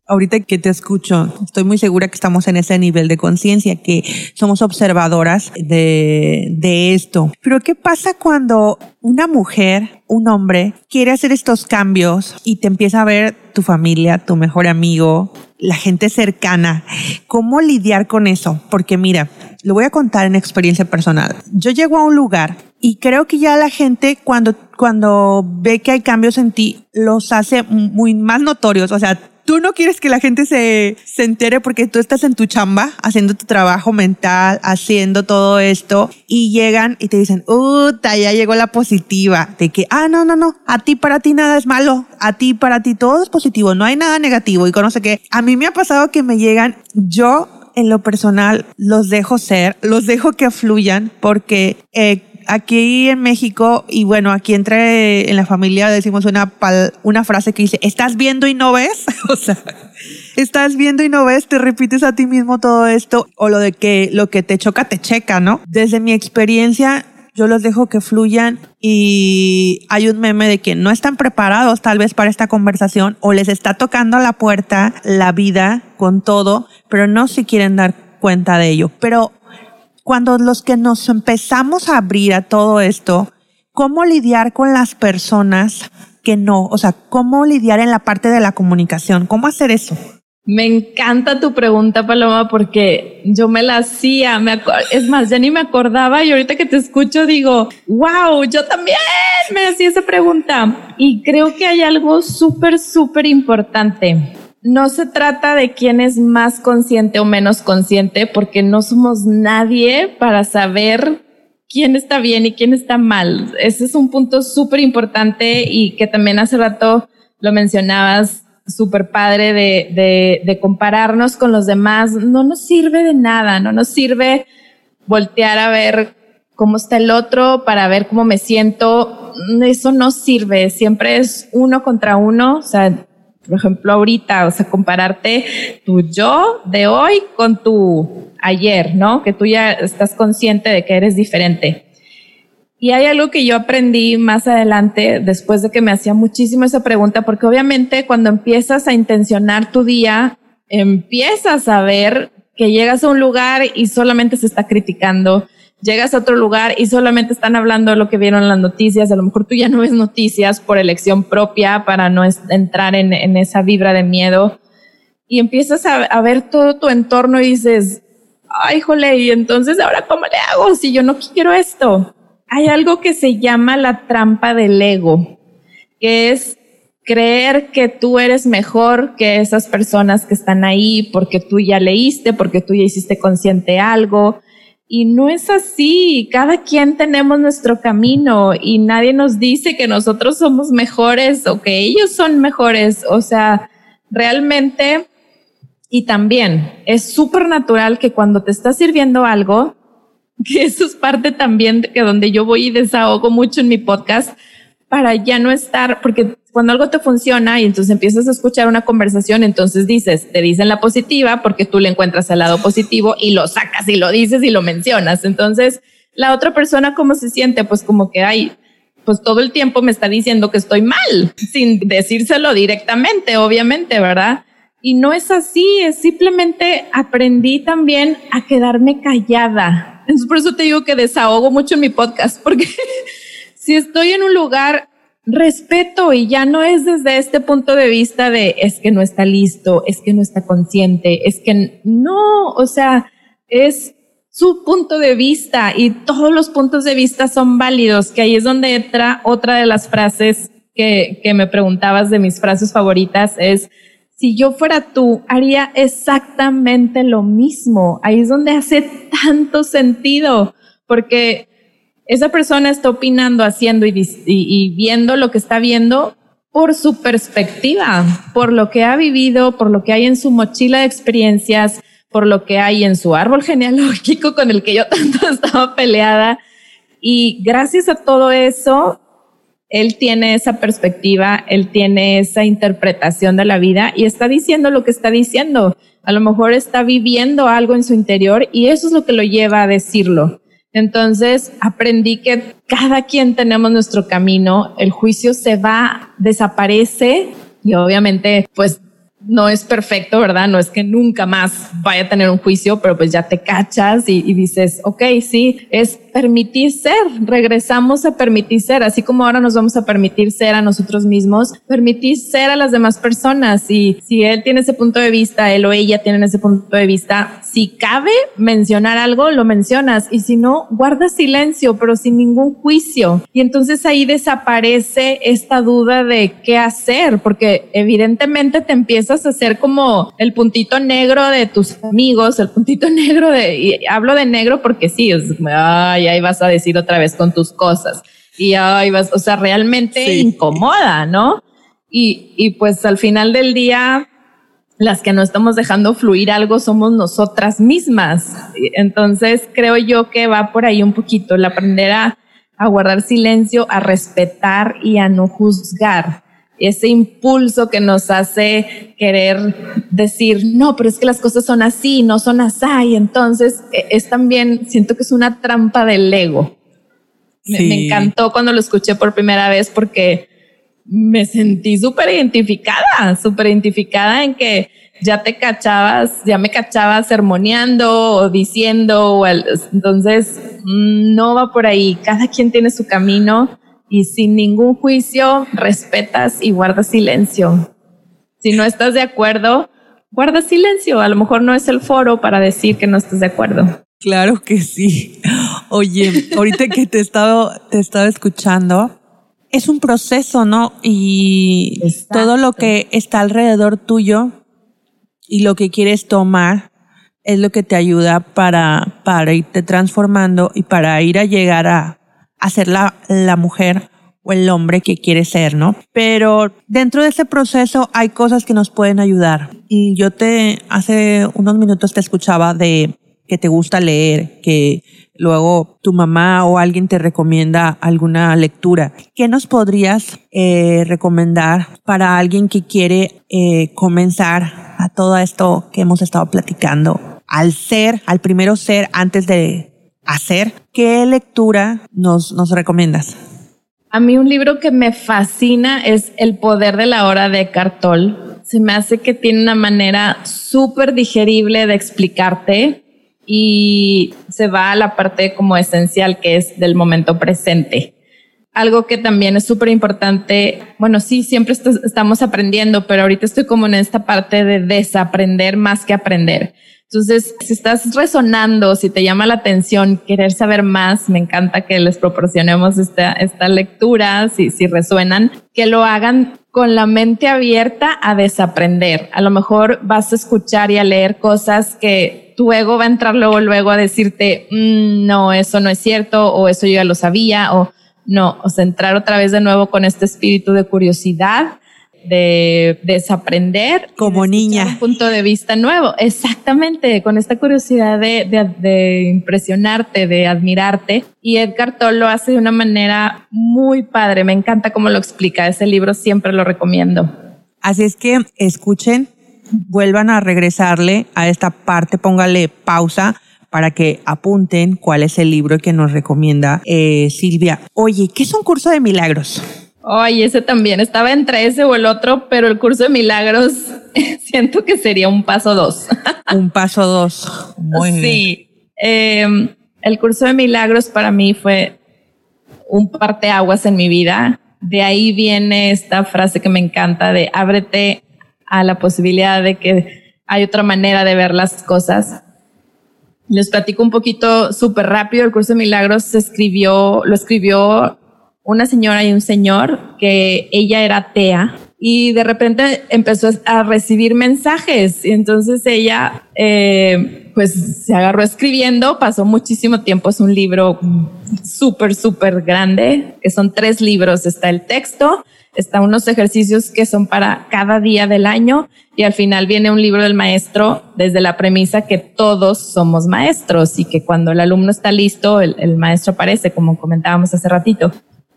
ahorita que te escucho, estoy muy segura que estamos en ese nivel de conciencia, que somos observadoras de, de esto. Pero ¿qué pasa cuando una mujer, un hombre, quiere hacer estos cambios y te empieza a ver tu familia, tu mejor amigo, la gente cercana? ¿Cómo lidiar con eso? Porque mira, lo voy a contar en experiencia personal. Yo llego a un lugar y creo que ya la gente cuando, cuando ve que hay cambios en ti, los hace muy más notorios. O sea, tú no quieres que la gente se, se entere porque tú estás en tu chamba, haciendo tu trabajo mental, haciendo todo esto, y llegan y te dicen, ¡Uta! Ya llegó la positiva. De que, ah, no, no, no, a ti para ti nada es malo, a ti para ti todo es positivo, no hay nada negativo. Y conoce que a mí me ha pasado que me llegan, yo en lo personal los dejo ser, los dejo que fluyan porque eh, aquí en México, y bueno, aquí entre en la familia decimos una, una frase que dice, ¿estás viendo y no ves? o sea, estás viendo y no ves, te repites a ti mismo todo esto, o lo de que lo que te choca, te checa, ¿no? Desde mi experiencia, yo los dejo que fluyan y hay un meme de que no están preparados tal vez para esta conversación o les está tocando a la puerta la vida con todo, pero no se quieren dar cuenta de ello. Pero cuando los que nos empezamos a abrir a todo esto, ¿cómo lidiar con las personas que no? O sea, ¿cómo lidiar en la parte de la comunicación? ¿Cómo hacer eso? Me encanta tu pregunta, Paloma, porque yo me la hacía, me es más, ya ni me acordaba y ahorita que te escucho digo, wow, yo también me hacía esa pregunta. Y creo que hay algo súper, súper importante no se trata de quién es más consciente o menos consciente, porque no somos nadie para saber quién está bien y quién está mal. Ese es un punto súper importante y que también hace rato lo mencionabas, súper padre de, de, de, compararnos con los demás. No nos sirve de nada, no nos sirve voltear a ver cómo está el otro para ver cómo me siento. Eso no sirve, siempre es uno contra uno. O sea, por ejemplo, ahorita, o sea, compararte tu yo de hoy con tu ayer, ¿no? Que tú ya estás consciente de que eres diferente. Y hay algo que yo aprendí más adelante, después de que me hacía muchísimo esa pregunta, porque obviamente cuando empiezas a intencionar tu día, empiezas a ver que llegas a un lugar y solamente se está criticando, llegas a otro lugar y solamente están hablando de lo que vieron en las noticias, a lo mejor tú ya no ves noticias por elección propia para no entrar en, esa vibra de miedo y empiezas a, ver todo tu entorno y dices, ay, jole, y entonces ahora cómo le hago si yo no quiero esto? Hay algo que se llama la trampa del ego, que es creer que tú eres mejor que esas personas que están ahí porque tú ya leíste, porque tú ya hiciste consciente algo, y no es así, cada quien tenemos nuestro camino y nadie nos dice que nosotros somos mejores o que ellos son mejores. O sea, realmente Y también es súper natural que cuando te estás sirviendo algo, que eso es parte también de que donde yo voy y desahogo mucho en mi podcast para ya no estar, porque cuando algo te funciona y entonces empiezas a escuchar una conversación, entonces dices, te dicen la positiva porque tú le encuentras el lado positivo y lo sacas y lo dices y lo mencionas. Entonces, la otra persona, ¿cómo se siente? Pues como que, hay, pues todo el tiempo me está diciendo que estoy mal, sin decírselo directamente, obviamente, ¿verdad? Y no es así, es simplemente aprendí también a quedarme callada. Entonces, por eso te digo que desahogo mucho en mi podcast, porque si estoy en un lugar, respeto y ya no es desde este punto de vista de es que no está listo, es que no está consciente, es que no, o sea, es su punto de vista y todos los puntos de vista son válidos, que ahí es donde entra otra de las frases que, que me preguntabas de mis frases favoritas, es, si yo fuera tú, haría exactamente lo mismo. Ahí es donde hace tanto sentido, porque esa persona está opinando, haciendo y, viendo lo que está viendo por su perspectiva, por lo que ha vivido, por lo que hay en su mochila de experiencias, por lo que hay en su árbol genealógico con el que yo tanto estaba peleada. Y gracias a todo eso, él tiene esa perspectiva, él tiene esa interpretación de la vida y está diciendo lo que está diciendo. A lo mejor está viviendo algo en su interior y eso es lo que lo lleva a decirlo. Entonces aprendí que cada quien tenemos nuestro camino, el juicio se va, desaparece y obviamente pues no es perfecto, ¿verdad? No es que nunca más vaya a tener un juicio, pero pues ya te cachas y, dices, ok, sí, es permitir ser, regresamos a permitir ser, así como ahora nos vamos a permitir ser a nosotros mismos, permitir ser a las demás personas y si él tiene ese punto de vista, él o ella tienen ese punto de vista, si cabe mencionar algo, lo mencionas y si no, guarda silencio, pero sin ningún juicio. Y entonces ahí desaparece esta duda de qué hacer, porque evidentemente te empiezas a hacer como el puntito negro de tus amigos, el puntito negro de, y hablo de negro porque sí, es, ay, ahí vas a decir otra vez con tus cosas. Y ahí vas, o sea, realmente incomoda, ¿no? Y, y pues al final del día, las que no estamos dejando fluir algo somos nosotras mismas. Entonces creo yo que va por ahí un poquito el aprender a, guardar silencio, a respetar y a no juzgar. Ese impulso que nos hace querer decir, no, pero es que las cosas son así, no son así. Y entonces e, es también, siento que es una trampa del ego. me encantó cuando lo escuché por primera vez porque me sentí súper identificada, súper identificada en que ya te cachabas, ya me cachabas sermoneando o diciendo, o entonces mm, no va por ahí, cada quien tiene su camino y sin ningún juicio respetas y guardas silencio. Si no estás de acuerdo, guarda silencio, a lo mejor no es el foro para decir que no estás de acuerdo. Claro que sí. Oye, ahorita que te he estado, te he estado escuchando, es un proceso, ¿no? Y todo lo que está alrededor tuyo y lo que quieres tomar es lo que te ayuda para, para irte transformando y para ir a llegar a, a ser la, la mujer o el hombre que quieres ser, ¿no? Pero dentro de ese proceso hay cosas que nos pueden ayudar. Y yo te, hace unos minutos te escuchaba de que te gusta leer, que luego tu mamá o alguien te recomienda alguna lectura. ¿Qué nos podrías eh, recomendar para alguien que quiere eh, comenzar a todo esto que hemos estado platicando? Al ser, al primero ser antes de hacer, ¿qué lectura nos, nos recomiendas? A mí un libro que me fascina es El poder de la hora de Cartol. Se me hace que tiene una manera súper digerible de explicarte y se va a la parte como esencial que es del momento presente. Algo que también es súper importante, bueno, sí, siempre estamos aprendiendo, pero ahorita estoy como en esta parte de desaprender más que aprender. Entonces, si estás resonando, si te llama la atención, querer saber más, me encanta que les proporcionemos esta, esta lectura, si, si resuenan, que lo hagan con la mente abierta a desaprender. A lo mejor vas a escuchar y a leer cosas que tu ego va a entrar luego, luego a decirte, mm, no, eso no es cierto, o eso yo ya lo sabía, o no, o sea, entrar otra vez de nuevo con este espíritu de curiosidad de desaprender. Como niña. Un punto de vista nuevo. Exactamente, con esta curiosidad de, de, impresionarte, de admirarte. Y Edgar Toll lo hace de una manera muy padre. Me encanta cómo lo explica. Ese libro siempre lo recomiendo. Así es que escuchen, vuelvan a regresarle a esta parte, póngale pausa para que apunten cuál es el libro que nos recomienda eh, Silvia. Oye, ¿qué es un curso de milagros? Ay, ese también. Estaba entre ese o el otro, pero el curso de milagros siento que sería un paso dos. un paso dos. Muy bien. Sí. Em, el curso de milagros para mí fue un parteaguas en mi vida. De ahí viene esta frase que me encanta de ábrete a la posibilidad de que hay otra manera de ver las cosas. Les platico un poquito súper rápido. El curso de milagros se escribió, lo escribió una señora y un señor que ella era atea y de repente empezó a recibir mensajes. Y entonces ella eh, pues se agarró escribiendo, pasó muchísimo tiempo, es un libro súper, súper grande, que son tres libros, está el texto, está unos ejercicios que son para cada día del año y al final viene un libro del maestro desde la premisa que todos somos maestros y que cuando el alumno está listo, el, el maestro aparece, como comentábamos hace ratito.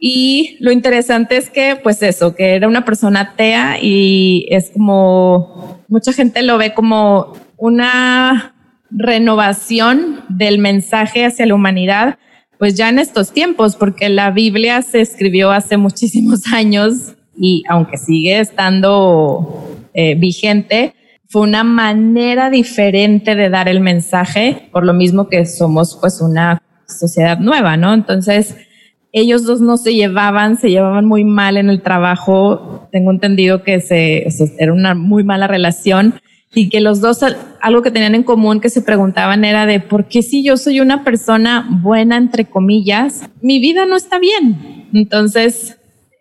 Y lo interesante es que, pues eso, que era una persona atea y es como, mucha gente lo ve como una renovación del mensaje hacia la humanidad, pues ya en estos tiempos, porque la Biblia se escribió hace muchísimos años y aunque sigue estando eh, vigente, fue una manera diferente de dar el mensaje, por lo mismo que somos pues una sociedad nueva, ¿no? Entonces, ellos dos no se llevaban, se llevaban muy mal en el trabajo. Tengo entendido que se, era una muy mala relación y que los dos algo que tenían en común que se preguntaban era de por qué si yo soy una persona buena entre comillas, mi vida no está bien. Entonces,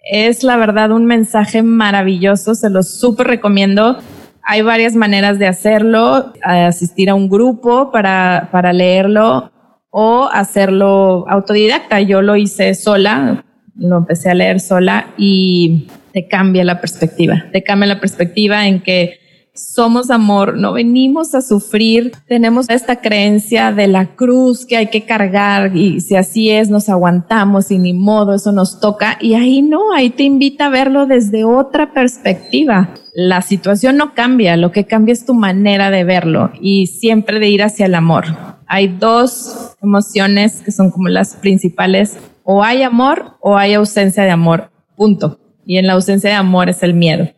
es la verdad un mensaje maravilloso, se lo súper recomiendo. Hay varias maneras de hacerlo, asistir a un grupo para, para leerlo o hacerlo autodidacta. Yo lo hice sola, lo empecé a leer sola y te cambia la perspectiva. Te cambia la perspectiva en que somos amor, no venimos a sufrir, tenemos esta creencia de la cruz que hay que cargar y si así es, nos aguantamos y ni modo, eso nos toca. Y ahí no, ahí te invita a verlo desde otra perspectiva. La situación no cambia, lo que cambia es tu manera de verlo y siempre de ir hacia el amor. Hay dos emociones que son como las principales, o hay amor o hay ausencia de amor, punto. Y en la ausencia de amor es el miedo.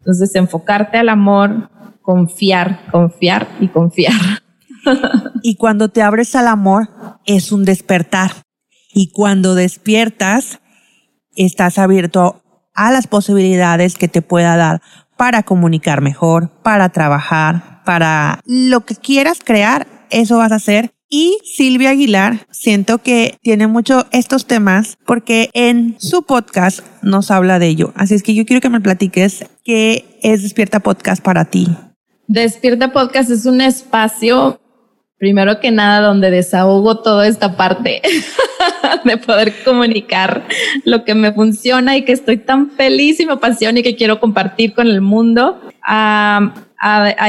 Entonces, enfocarte al amor, confiar, confiar y confiar. y cuando te abres al amor, es un despertar. Y cuando despiertas, estás abierto a las posibilidades que te pueda dar para comunicar mejor, para trabajar, para lo que quieras crear, eso vas a hacer. Y Silvia Aguilar, siento que tiene mucho estos temas porque en su podcast nos habla de ello. Así es que yo quiero que me platiques qué es Despierta Podcast para ti. Despierta Podcast es un espacio, primero que nada, donde desahogo toda esta parte de poder comunicar lo que me funciona y que estoy tan feliz y me apasiona y que quiero compartir con el mundo a,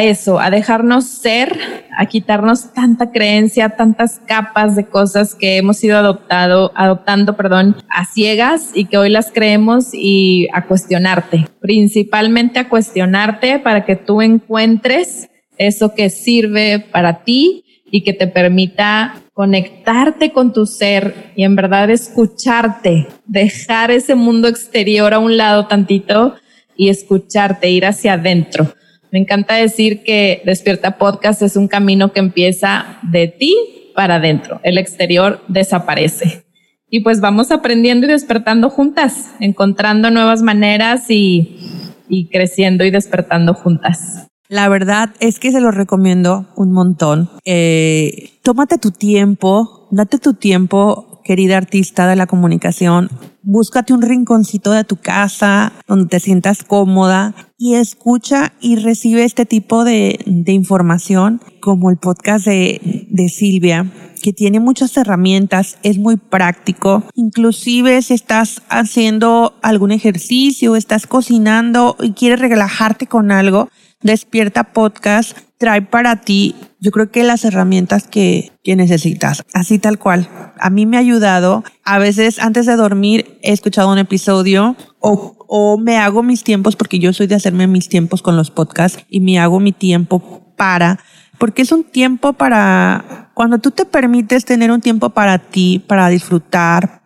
eso, a dejarnos ser, a quitarnos tanta creencia, tantas capas de cosas que hemos ido adoptado, adoptando, perdón, a ciegas y que hoy las creemos y a cuestionarte, principalmente a cuestionarte para que tú encuentres eso que sirve para ti y que te permita conectarte con tu ser y en verdad escucharte, dejar ese mundo exterior a un lado tantito y escucharte, ir hacia adentro. Me encanta decir que Despierta Podcast es un camino que empieza de ti para adentro. El exterior desaparece. Y pues vamos aprendiendo y despertando juntas, encontrando nuevas maneras y, creciendo y despertando juntas. La verdad es que se lo recomiendo un montón. Eh, tómate tu tiempo, date tu tiempo querida artista de la comunicación, búscate un rinconcito de tu casa donde te sientas cómoda y escucha y recibe este tipo de, información como el podcast de, de Silvia que tiene muchas herramientas, es muy práctico. Inclusive si estás haciendo algún ejercicio, estás cocinando y quieres relajarte con algo, Despierta Podcast trae para ti, yo creo que las herramientas que, que, necesitas, así tal cual. A mí me ha ayudado. A veces antes de dormir he escuchado un episodio o, o me hago mis tiempos, porque yo soy de hacerme mis tiempos con los podcasts y me hago mi tiempo para, porque es un tiempo para, cuando tú te permites tener un tiempo para ti, para disfrutar,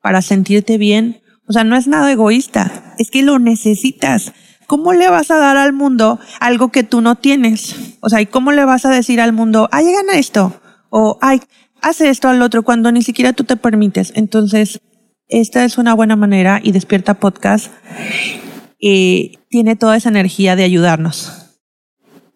para sentirte bien, o sea, no es nada egoísta, es que lo necesitas ¿cómo le vas a dar al mundo algo que tú no tienes? O sea, ¿y cómo le vas a decir al mundo, ay, gana esto? O, ay, hace esto al otro cuando ni siquiera tú te permites. Entonces, esta es una buena manera y Despierta Podcast eh, tiene toda esa energía de ayudarnos.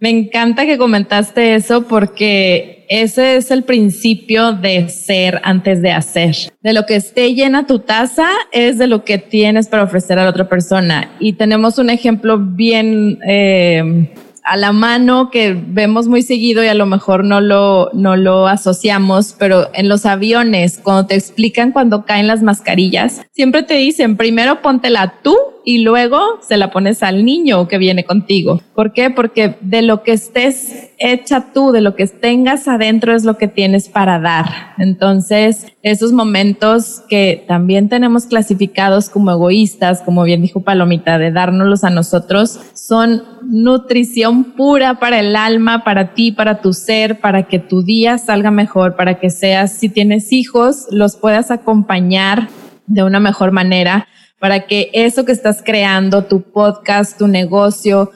Me encanta que comentaste eso porque ese es el principio de ser antes de hacer. De lo que esté llena tu taza es de lo que tienes para ofrecer a la otra persona. Y tenemos un ejemplo bien eh, a la mano que vemos muy seguido y a lo mejor no lo, no lo asociamos, pero en los aviones, cuando te explican cuando caen las mascarillas, siempre te dicen primero póntela tú y luego se la pones al niño que viene contigo. ¿Por qué? Porque de lo que estés hecha tú, de lo que tengas adentro es lo que tienes para dar. Entonces, esos momentos que también tenemos clasificados como egoístas, como bien dijo Palomita, de dárnoslos a nosotros, son nutrición pura para el alma, para ti, para tu ser, para que tu día salga mejor, para que seas, si tienes hijos, los puedas acompañar de una mejor manera para que eso que estás creando, tu podcast, tu negocio,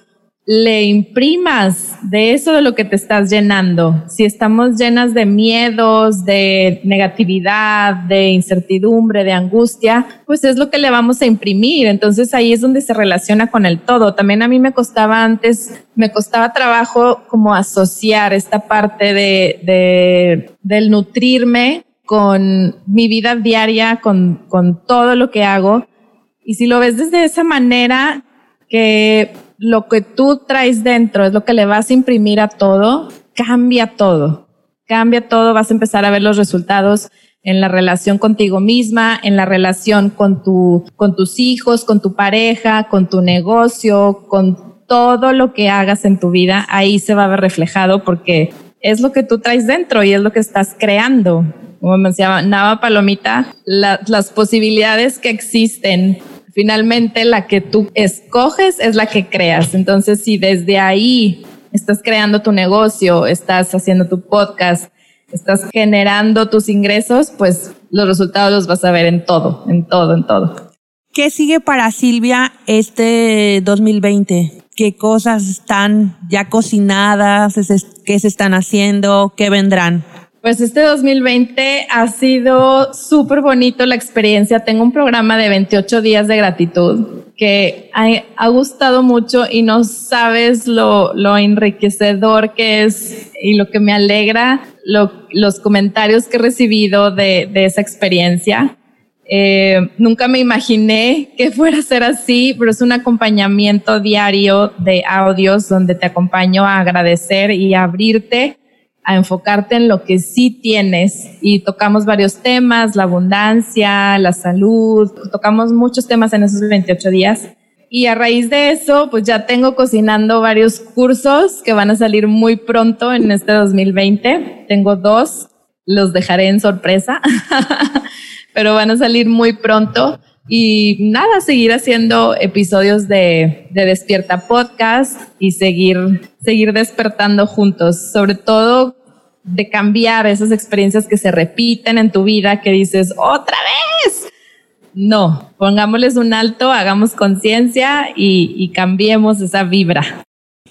le imprimas de eso de lo que te estás llenando. Si estamos llenas de miedos, de negatividad, de incertidumbre, de angustia, pues es lo que le vamos a imprimir. Entonces ahí es donde se relaciona con el todo. También a mí me costaba antes, me costaba trabajo como asociar esta parte de, de del nutrirme con mi vida diaria, con, con todo lo que hago y si lo ves desde esa manera, que lo que tú traes dentro es lo que le vas a imprimir a todo, cambia todo. Cambia todo, vas a empezar a ver los resultados en la relación contigo misma, en la relación con tu, con tus hijos, con tu pareja, con tu negocio, con todo lo que hagas en tu vida, ahí se va a ver reflejado porque es lo que tú traes dentro y es lo que estás creando. Como mencionaba Palomita, las posibilidades que existen finalmente la que tú escoges es la que creas. Entonces, si desde ahí estás creando tu negocio, estás haciendo tu podcast, estás generando tus ingresos, pues los resultados los vas a ver en todo, en todo, en todo. ¿Qué sigue para Silvia este 2020? ¿Qué cosas están ya cocinadas? ¿Qué se están haciendo? ¿Qué vendrán? Pues este 2020 ha sido súper bonito la experiencia. Tengo un programa de 28 días de gratitud que ha, gustado mucho y no sabes lo, enriquecedor que es y lo que me alegra los comentarios que he recibido de, esa experiencia. Eh, nunca me imaginé que fuera a ser así, pero es un acompañamiento diario de audios donde te acompaño a agradecer y a abrirte a enfocarte en lo que sí tienes y tocamos varios temas, la abundancia, la salud, tocamos muchos temas en esos 28 días. Y a raíz de eso, pues ya tengo cocinando varios cursos que van a salir muy pronto en este 2020. Tengo dos, los dejaré en sorpresa, pero van a salir muy pronto. Y nada, seguir haciendo episodios de, de, Despierta Podcast y seguir, seguir despertando juntos, sobre todo de cambiar esas experiencias que se repiten en tu vida, que dices, otra vez. No, pongámosles un alto, hagamos conciencia y, y cambiemos esa vibra.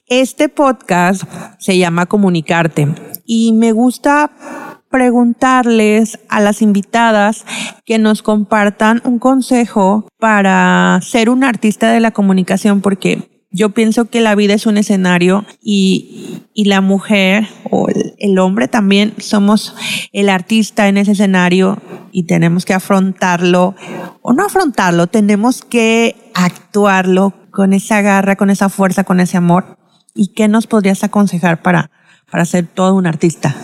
Este podcast se llama Comunicarte y me gusta preguntarles a las invitadas que nos compartan un consejo para ser un artista de la comunicación, porque yo pienso que la vida es un escenario y, y la mujer o el, el, hombre también somos el artista en ese escenario y tenemos que afrontarlo o no afrontarlo, tenemos que actuarlo con esa garra, con esa fuerza, con ese amor. ¿Y qué nos podrías aconsejar para, para ser todo un artista?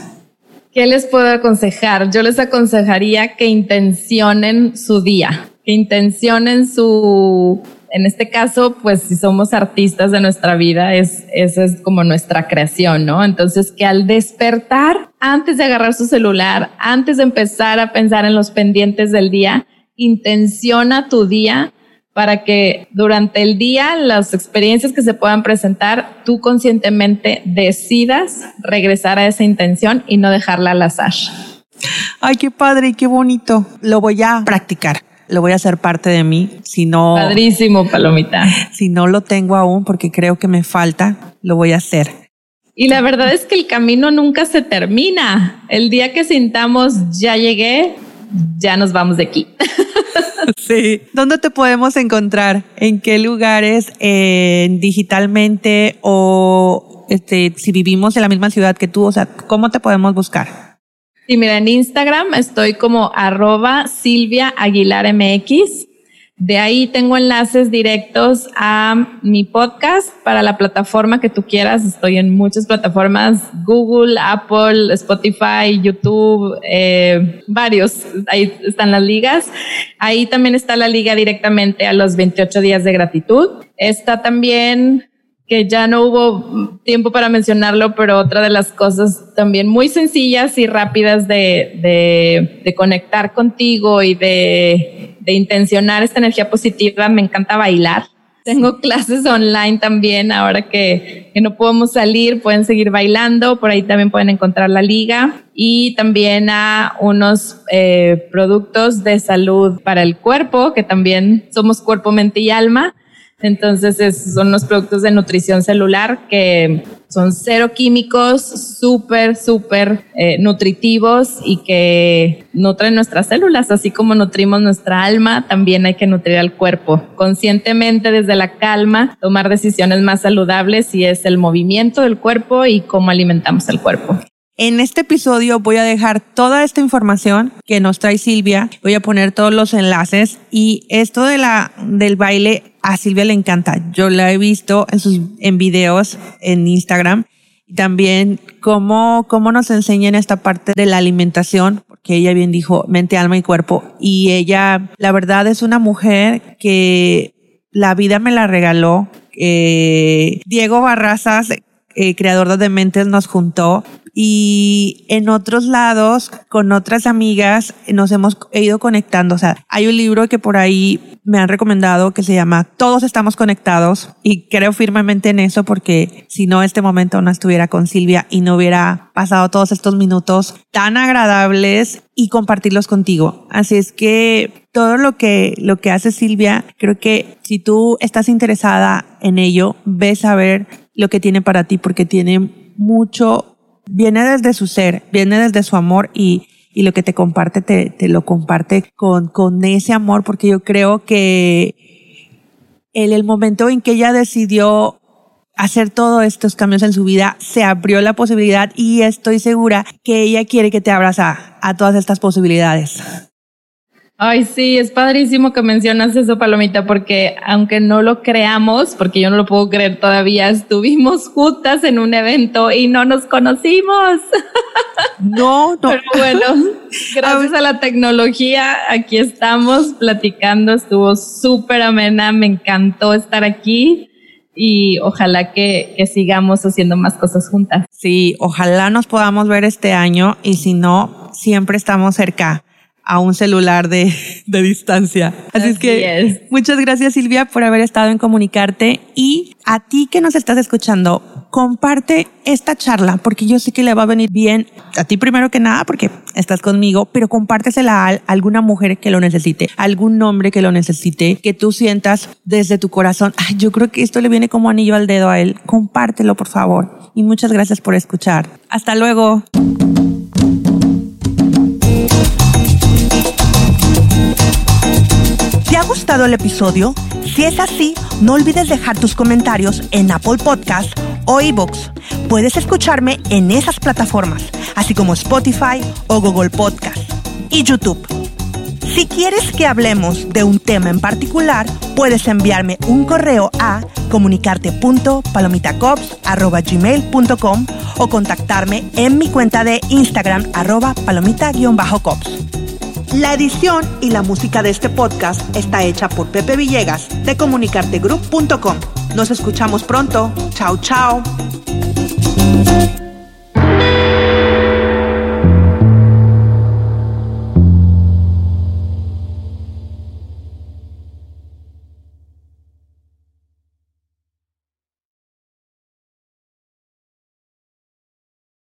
¿Qué les puedo aconsejar? Yo les aconsejaría que intencionen su día, que intencionen su, en este caso, pues si somos artistas de nuestra vida, es, esa es como nuestra creación, ¿no? Entonces, que al despertar, antes de agarrar su celular, antes de empezar a pensar en los pendientes del día, intenciona tu día para que durante el día las experiencias que se puedan presentar, tú conscientemente decidas regresar a esa intención y no dejarla al azar. Ay, qué padre y qué bonito. Lo voy a practicar. Lo voy a hacer parte de mí. Si no. Padrísimo, Palomita. Si no lo tengo aún porque creo que me falta, lo voy a hacer. Y la verdad es que el camino nunca se termina. El día que sintamos ya llegué, ya nos vamos de aquí. Sí. ¿Dónde te podemos encontrar? ¿En qué lugares? ¿Digitalmente? ¿O este, si vivimos en la misma ciudad que tú? O sea, ¿cómo te podemos buscar? Sí, mira, en Instagram estoy como arroba Silvia Aguilar MX. De ahí tengo enlaces directos a mi podcast para la plataforma que tú quieras. Estoy en muchas plataformas, Google, Apple, Spotify, YouTube, eh, varios. Ahí están las ligas. Ahí también está la liga directamente a los 28 días de gratitud. Está también que ya no hubo tiempo para mencionarlo, pero otra de las cosas también muy sencillas y rápidas de, de, de conectar contigo y de, de intencionar esta energía positiva, me encanta bailar. Tengo clases online también, ahora que, que, no podemos salir, pueden seguir bailando, por ahí también pueden encontrar la liga y también a unos eh, productos de salud para el cuerpo, que también somos cuerpo, mente y alma. Entonces son unos productos de nutrición celular que son cero químicos, súper, súper eh, nutritivos y que nutren nuestras células, así como nutrimos nuestra alma, también hay que nutrir al cuerpo. Conscientemente desde la calma, tomar decisiones más saludables y es el movimiento del cuerpo y cómo alimentamos el cuerpo. En este episodio voy a dejar toda esta información que nos trae Silvia. Voy a poner todos los enlaces y esto de la, del baile a Silvia le encanta. Yo la he visto en sus, en videos en Instagram y también cómo, cómo nos enseña en esta parte de la alimentación, porque ella bien dijo mente, alma y cuerpo. Y ella, la verdad es una mujer que la vida me la regaló. Eh, Diego Barrazas, eh, creador de Mentes, nos juntó y en otros lados, con otras amigas, nos hemos ido conectando. O sea, hay un libro que por ahí me han recomendado que se llama Todos estamos conectados y creo firmemente en eso porque si no, este momento no estuviera con Silvia y no hubiera pasado todos estos minutos tan agradables y compartirlos contigo. Así es que todo lo que, lo que hace Silvia, creo que si tú estás interesada en ello, ves a ver lo que tiene para ti porque tiene mucho viene desde su ser, viene desde su amor y, y lo que te comparte, te, lo comparte con, con ese amor, porque yo creo que en el momento en que ella decidió hacer todos estos cambios en su vida, se abrió la posibilidad y estoy segura que ella quiere que te abras a todas estas posibilidades. Ay, sí, es padrísimo que mencionas eso, Palomita, porque aunque no lo creamos, porque yo no lo puedo creer todavía, estuvimos juntas en un evento y no nos conocimos. No, no. Pero bueno, gracias a la tecnología, aquí estamos platicando, estuvo súper amena, me encantó estar aquí y ojalá que, que, sigamos haciendo más cosas juntas. Sí, ojalá nos podamos ver este año y si no, siempre estamos cerca a un celular de, de distancia. Así, es que muchas gracias Silvia por haber estado en comunicarte y a ti que nos estás escuchando, comparte esta charla porque yo sé que le va a venir bien a ti primero que nada porque estás conmigo, pero compártesela a alguna mujer que lo necesite, algún hombre que lo necesite, que tú sientas desde tu corazón, Ay, yo creo que esto le viene como anillo al dedo a él. Compártelo por favor y muchas gracias por escuchar. Hasta luego. Gustado el episodio? Si es así, no olvides dejar tus comentarios en Apple Podcast o iVoox. Puedes escucharme en esas plataformas, así como Spotify o Google Podcast y YouTube. Si quieres que hablemos de un tema en particular puedes enviarme un correo a comunicarte.palomitacops.gmail.com o contactarme en mi cuenta de Instagram arroba palomita-cops. La edición y la música de este podcast está hecha por Pepe Villegas de comunicartegroup.com. Nos escuchamos pronto. Chao, chao.